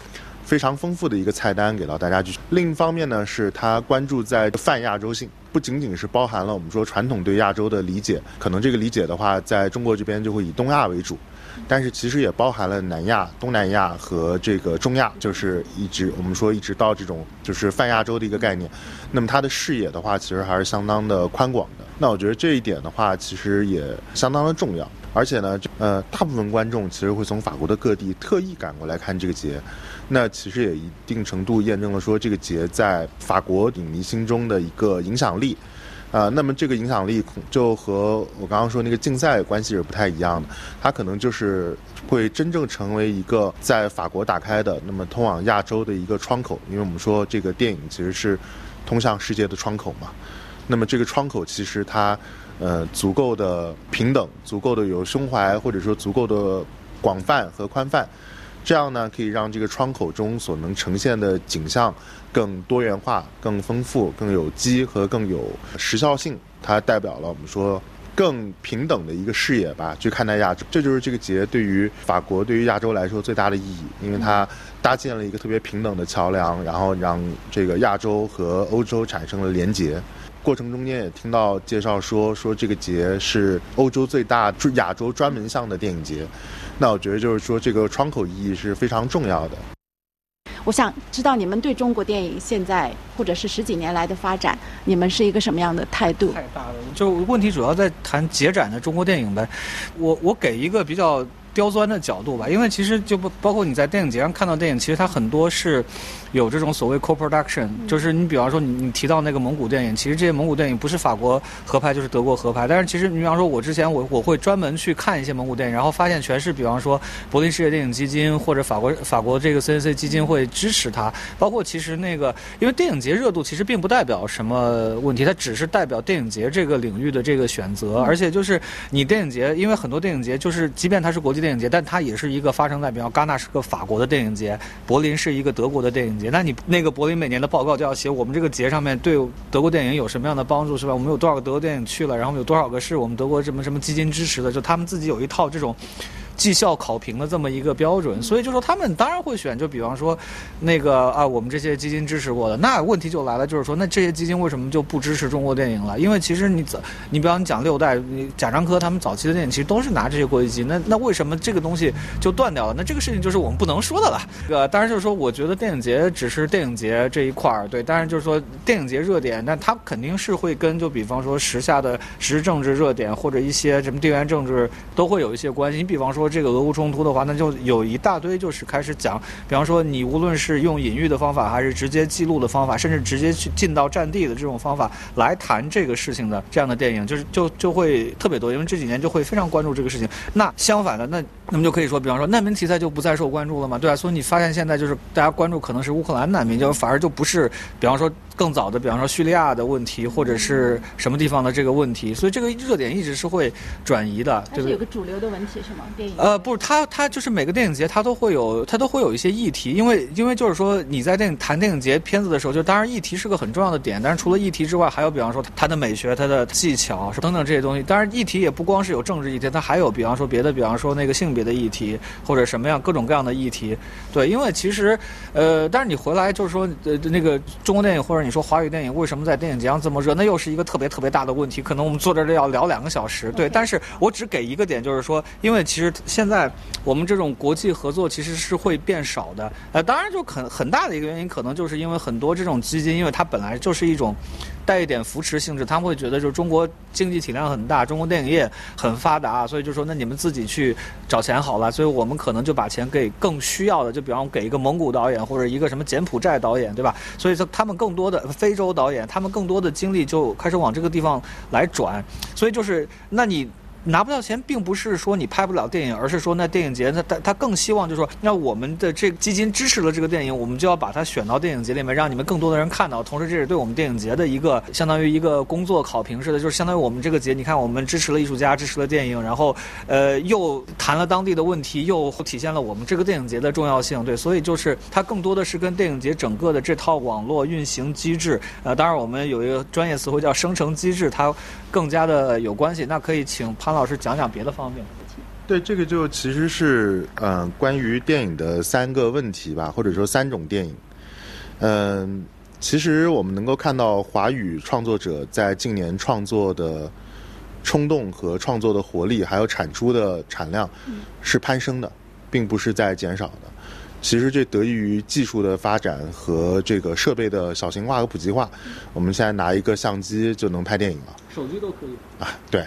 非常丰富的一个菜单给到大家去。另一方面呢，是他关注在泛亚洲性，不仅仅是包含了我们说传统对亚洲的理解，可能这个理解的话，在中国这边就会以东亚为主，但是其实也包含了南亚、东南亚和这个中亚，就是一直我们说一直到这种就是泛亚洲的一个概念。那么它的视野的话，其实还是相当的宽广的。那我觉得这一点的话，其实也相当的重要。而且呢，呃，大部分观众其实会从法国的各地特意赶过来看这个节。那其实也一定程度验证了说这个节在法国影迷心中的一个影响力，啊，那么这个影响力就和我刚刚说那个竞赛关系是不太一样的，它可能就是会真正成为一个在法国打开的那么通往亚洲的一个窗口，因为我们说这个电影其实是通向世界的窗口嘛，那么这个窗口其实它呃足够的平等，足够的有胸怀，或者说足够的广泛和宽泛。这样呢，可以让这个窗口中所能呈现的景象更多元化、更丰富、更有机和更有时效性。它代表了我们说更平等的一个视野吧，去看待亚洲。这就是这个节对于法国、对于亚洲来说最大的意义，因为它搭建了一个特别平等的桥梁，然后让这个亚洲和欧洲产生了连结。过程中间也听到介绍说，说这个节是欧洲最大、亚洲专门向的电影节。那我觉得就是说，这个窗口意义是非常重要的。我想知道你们对中国电影现在或者是十几年来的发展，你们是一个什么样的态度？太大了，就问题主要在谈结展的中国电影呗。我我给一个比较。刁钻的角度吧，因为其实就不包括你在电影节上看到电影，其实它很多是有这种所谓 co-production，就是你比方说你你提到那个蒙古电影，其实这些蒙古电影不是法国合拍就是德国合拍，但是其实你比方说我之前我我会专门去看一些蒙古电影，然后发现全是比方说柏林世界电影基金或者法国法国这个 CNC 基金会支持它，包括其实那个因为电影节热度其实并不代表什么问题，它只是代表电影节这个领域的这个选择，而且就是你电影节，因为很多电影节就是即便它是国际。电影节，但它也是一个发生在，比方戛纳是个法国的电影节，柏林是一个德国的电影节。那你那个柏林每年的报告就要写我们这个节上面对德国电影有什么样的帮助，是吧？我们有多少个德国电影去了，然后有多少个是我们德国什么什么基金支持的？就他们自己有一套这种。绩效考评的这么一个标准，所以就说他们当然会选，就比方说，那个啊，我们这些基金支持过的，那问题就来了，就是说，那这些基金为什么就不支持中国电影了？因为其实你早，你比方你讲六代，你贾樟柯他们早期的电影其实都是拿这些国际基金，那那为什么这个东西就断掉了？那这个事情就是我们不能说的了。呃，当然就是说，我觉得电影节只是电影节这一块儿，对，当然就是说电影节热点，那它肯定是会跟就比方说时下的时政治热点或者一些什么地缘政治都会有一些关系。你比方说这个俄乌冲突。的话，那就有一大堆，就是开始讲，比方说你无论是用隐喻的方法，还是直接记录的方法，甚至直接去进到战地的这种方法来谈这个事情的这样的电影，就是就就会特别多，因为这几年就会非常关注这个事情。那相反的，那那么就可以说，比方说难民题材就不再受关注了嘛，对吧？所以你发现现在就是大家关注可能是乌克兰难民，就反而就不是，比方说。更早的，比方说叙利亚的问题，或者是什么地方的这个问题，所以这个热点一直是会转移的，对不对？有个主流的问题是吗？电影？呃，不是，它它就是每个电影节它都会有，它都会有一些议题，因为因为就是说你在电影谈电影节片子的时候，就当然议题是个很重要的点，但是除了议题之外，还有比方说它的美学、它的技巧等等这些东西。当然议题也不光是有政治议题，它还有比方说别的，比方说那个性别的议题或者什么样各种各样的议题。对，因为其实呃，但是你回来就是说呃那个中国电影或者你说华语电影。为什么在电影节上这么热？那又是一个特别特别大的问题。可能我们坐在这儿要聊两个小时。对，但是我只给一个点，就是说，因为其实现在我们这种国际合作其实是会变少的。呃，当然就很很大的一个原因，可能就是因为很多这种基金，因为它本来就是一种。带一点扶持性质，他们会觉得就是中国经济体量很大，中国电影业很发达，所以就说那你们自己去找钱好了。所以我们可能就把钱给更需要的，就比方给一个蒙古导演或者一个什么柬埔寨导演，对吧？所以说他们更多的非洲导演，他们更多的精力就开始往这个地方来转。所以就是那你。拿不到钱，并不是说你拍不了电影，而是说那电影节他他他更希望就是说，那我们的这个基金支持了这个电影，我们就要把它选到电影节里面，让你们更多的人看到。同时，这是对我们电影节的一个相当于一个工作考评似的，就是相当于我们这个节，你看我们支持了艺术家，支持了电影，然后呃又谈了当地的问题，又体现了我们这个电影节的重要性。对，所以就是它更多的是跟电影节整个的这套网络运行机制，呃，当然我们有一个专业词汇叫生成机制，它更加的有关系。那可以请潘。老师讲讲别的方面。对，这个就其实是嗯，关于电影的三个问题吧，或者说三种电影。嗯，其实我们能够看到华语创作者在近年创作的冲动和创作的活力，还有产出的产量是攀升的，并不是在减少的。其实这得益于技术的发展和这个设备的小型化和普及化。我们现在拿一个相机就能拍电影了，手机都可以啊，对。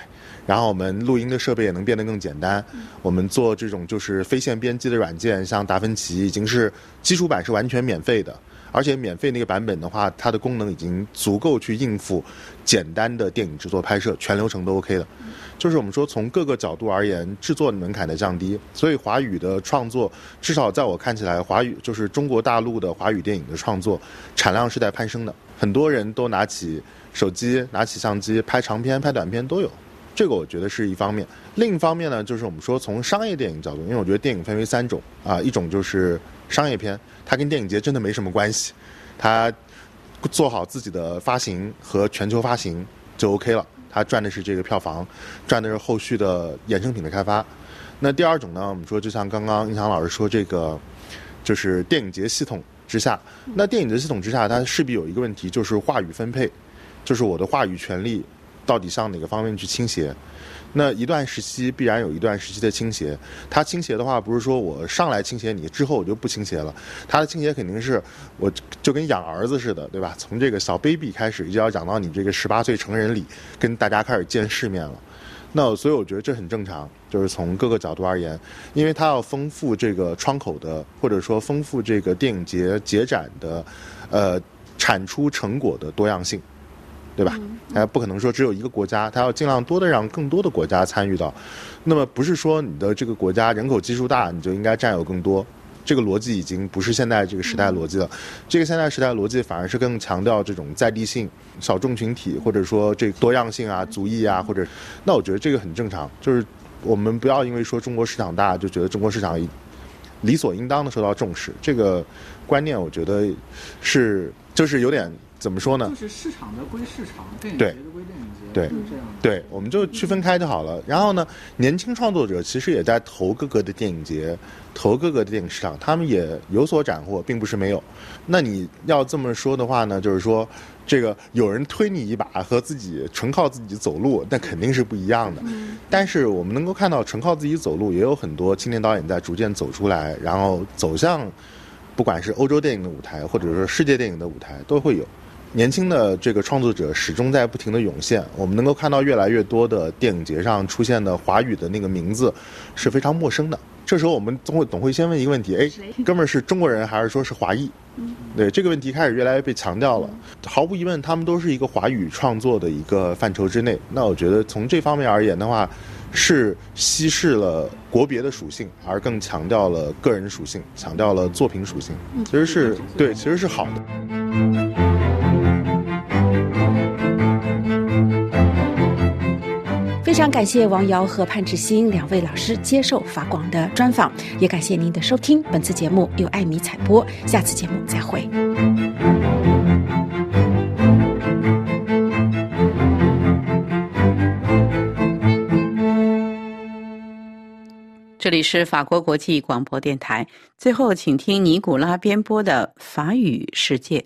然后我们录音的设备也能变得更简单。我们做这种就是非线编辑的软件，像达芬奇已经是基础版是完全免费的，而且免费那个版本的话，它的功能已经足够去应付简单的电影制作拍摄，全流程都 OK 的。就是我们说从各个角度而言，制作门槛的降低，所以华语的创作，至少在我看起来，华语就是中国大陆的华语电影的创作产量是在攀升的。很多人都拿起手机、拿起相机拍长片、拍短片都有。这个我觉得是一方面，另一方面呢，就是我们说从商业电影角度，因为我觉得电影分为三种啊，一种就是商业片，它跟电影节真的没什么关系，它做好自己的发行和全球发行就 OK 了，它赚的是这个票房，赚的是后续的衍生品的开发。那第二种呢，我们说就像刚刚印翔老师说，这个就是电影节系统之下，那电影节系统之下，它势必有一个问题，就是话语分配，就是我的话语权利。到底向哪个方面去倾斜？那一段时期必然有一段时期的倾斜，它倾斜的话不是说我上来倾斜你之后我就不倾斜了，它的倾斜肯定是我就跟养儿子似的，对吧？从这个小 baby 开始，一直要养到你这个十八岁成人礼，跟大家开始见世面了。那所以我觉得这很正常，就是从各个角度而言，因为它要丰富这个窗口的，或者说丰富这个电影节节展的，呃，产出成果的多样性。对吧？哎不可能说只有一个国家，它要尽量多的让更多的国家参与到。那么不是说你的这个国家人口基数大，你就应该占有更多。这个逻辑已经不是现在这个时代逻辑了。这个现在时代逻辑反而是更强调这种在地性、小众群体，或者说这多样性啊、族裔啊，或者那我觉得这个很正常。就是我们不要因为说中国市场大，就觉得中国市场理所应当的受到重视。这个观念我觉得是就是有点。怎么说呢？就是市场的归市场，电影节的归电影节，对，这样。对，我们就区分开就好了。然后呢，年轻创作者其实也在投各个的电影节，投各个的电影市场，他们也有所斩获，并不是没有。那你要这么说的话呢，就是说，这个有人推你一把和自己纯靠自己走路，那肯定是不一样的。但是我们能够看到，纯靠自己走路，也有很多青年导演在逐渐走出来，然后走向，不管是欧洲电影的舞台，或者说世界电影的舞台，都会有。年轻的这个创作者始终在不停的涌现，我们能够看到越来越多的电影节上出现的华语的那个名字是非常陌生的。这时候我们总会总会先问一个问题：哎，哥们儿是中国人还是说是华裔？对这个问题开始越来越被强调了。毫无疑问，他们都是一个华语创作的一个范畴之内。那我觉得从这方面而言的话，是稀释了国别的属性，而更强调了个人属性，强调了作品属性。其实是对，其实是好的。非常感谢王瑶和潘志新两位老师接受法广的专访，也感谢您的收听。本次节目由艾米采播，下次节目再会。这里是法国国际广播电台，最后请听尼古拉编播的法语世界。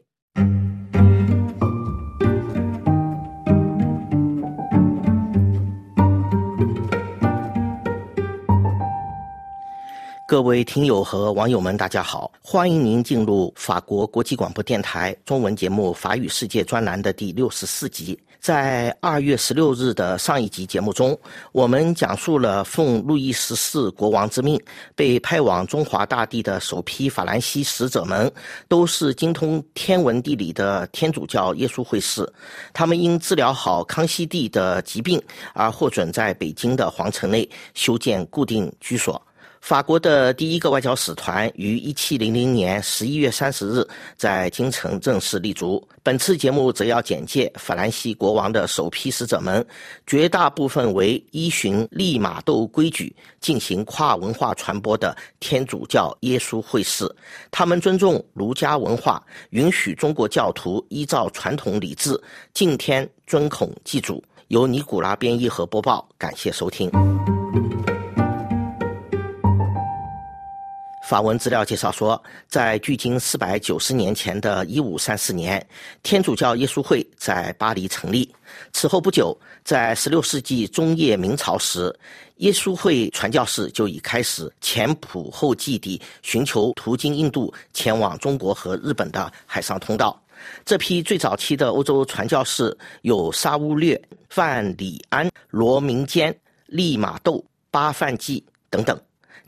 各位听友和网友们，大家好！欢迎您进入法国国际广播电台中文节目《法语世界》专栏的第六十四集。在二月十六日的上一集节目中，我们讲述了奉路易十四国王之命被派往中华大地的首批法兰西使者们，都是精通天文地理的天主教耶稣会士。他们因治疗好康熙帝的疾病而获准在北京的皇城内修建固定居所。法国的第一个外交使团于一七零零年十一月三十日在京城正式立足。本次节目则要简介法兰西国王的首批使者们，绝大部分为依循利玛窦规矩进行跨文化传播的天主教耶稣会士。他们尊重儒家文化，允许中国教徒依照传统礼制敬天尊孔祭祖。由尼古拉编译和播报，感谢收听。法文资料介绍说，在距今四百九十年前的一五三四年，天主教耶稣会在巴黎成立。此后不久，在十六世纪中叶明朝时，耶稣会传教士就已开始前仆后继地寻求途经印度前往中国和日本的海上通道。这批最早期的欧洲传教士有沙乌略、范里安、罗明坚、利玛窦、巴范济等等。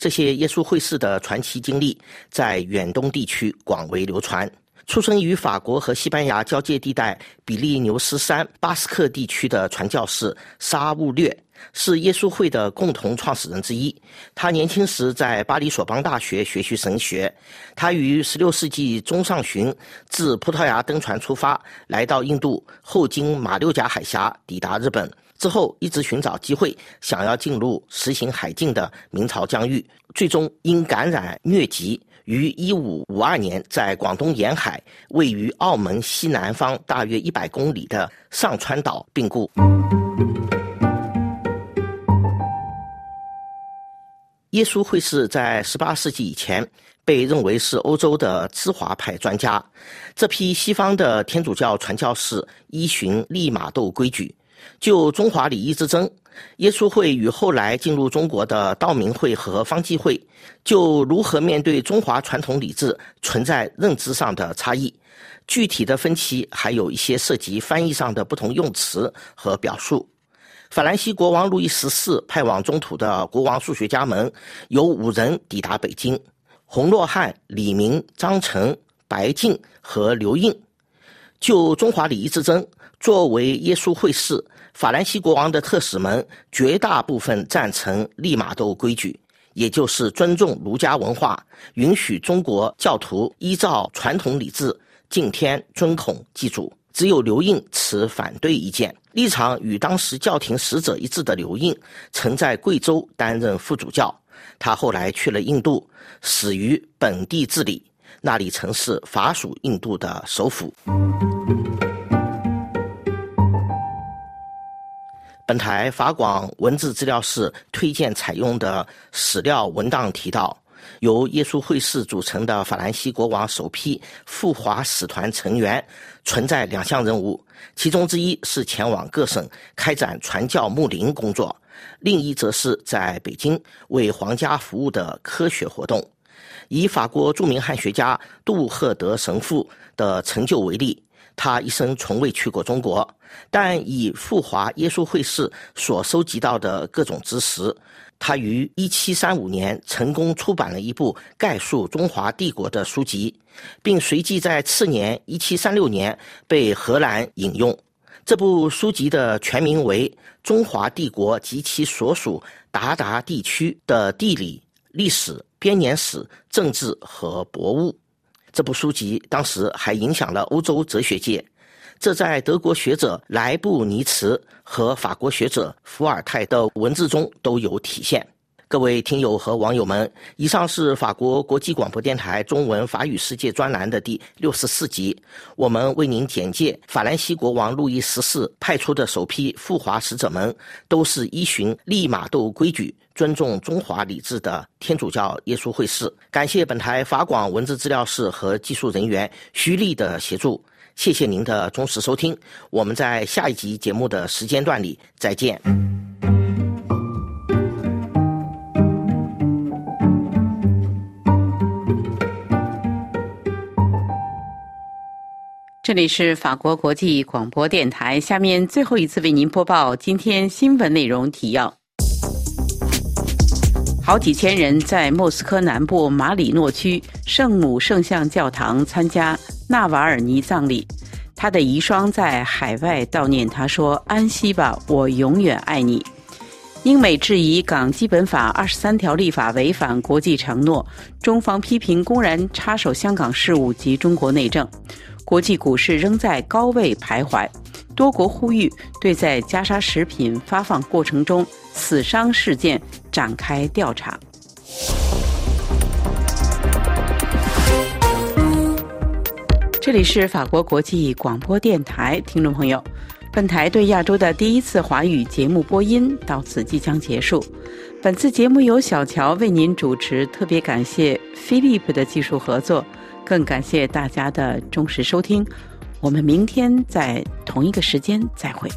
这些耶稣会士的传奇经历在远东地区广为流传。出生于法国和西班牙交界地带比利牛斯山巴斯克地区的传教士沙乌略，是耶稣会的共同创始人之一。他年轻时在巴黎索邦大学学习神学。他于16世纪中上旬自葡萄牙登船出发，来到印度，后经马六甲海峡抵达日本。之后一直寻找机会，想要进入实行海禁的明朝疆域，最终因感染疟疾，于一五五二年在广东沿海位于澳门西南方大约一百公里的上川岛病故。耶稣会士在十八世纪以前被认为是欧洲的知华派专家，这批西方的天主教传教士依循利玛窦规矩。就中华礼仪之争，耶稣会与后来进入中国的道明会和方济会，就如何面对中华传统礼制存在认知上的差异。具体的分歧还有一些涉及翻译上的不同用词和表述。法兰西国王路易十四派往中土的国王数学家们有五人抵达北京：洪若汉、李明、张成、白敬和刘应。就中华礼仪之争，作为耶稣会士，法兰西国王的特使们绝大部分赞成利玛窦规矩，也就是尊重儒家文化，允许中国教徒依照传统礼制敬天、尊孔、祭祖。只有刘应持反对意见，立场与当时教廷使者一致的刘应，曾在贵州担任副主教。他后来去了印度，死于本地治理，那里曾是法属印度的首府。本台法广文字资料室推荐采用的史料文档提到。由耶稣会士组成的法兰西国王首批赴华使团成员存在两项任务，其中之一是前往各省开展传教牧灵工作，另一则是在北京为皇家服务的科学活动。以法国著名汉学家杜赫德神父的成就为例，他一生从未去过中国，但以赴华耶稣会士所收集到的各种知识。他于1735年成功出版了一部概述中华帝国的书籍，并随即在次年1736年被荷兰引用。这部书籍的全名为《中华帝国及其所属鞑靼地区的地理、历史、编年史、政治和博物》。这部书籍当时还影响了欧洲哲学界。这在德国学者莱布尼茨和法国学者伏尔泰的文字中都有体现。各位听友和网友们，以上是法国国际广播电台中文法语世界专栏的第六十四集。我们为您简介法兰西国王路易十四派出的首批赴华使者们，都是依循利玛窦规矩、尊重中华礼制的天主教耶稣会士。感谢本台法广文字资料室和技术人员徐丽的协助。谢谢您的忠实收听，我们在下一集节目的时间段里再见。这里是法国国际广播电台，下面最后一次为您播报今天新闻内容提要：好几千人在莫斯科南部马里诺区圣母圣像教堂参加。纳瓦尔尼葬礼，他的遗孀在海外悼念他说：“安息吧，我永远爱你。”英美质疑港基本法二十三条立法违反国际承诺，中方批评公然插手香港事务及中国内政。国际股市仍在高位徘徊，多国呼吁对在加沙食品发放过程中死伤事件展开调查。这里是法国国际广播电台，听众朋友，本台对亚洲的第一次华语节目播音到此即将结束。本次节目由小乔为您主持，特别感谢 Philip 的技术合作，更感谢大家的忠实收听。我们明天在同一个时间再会。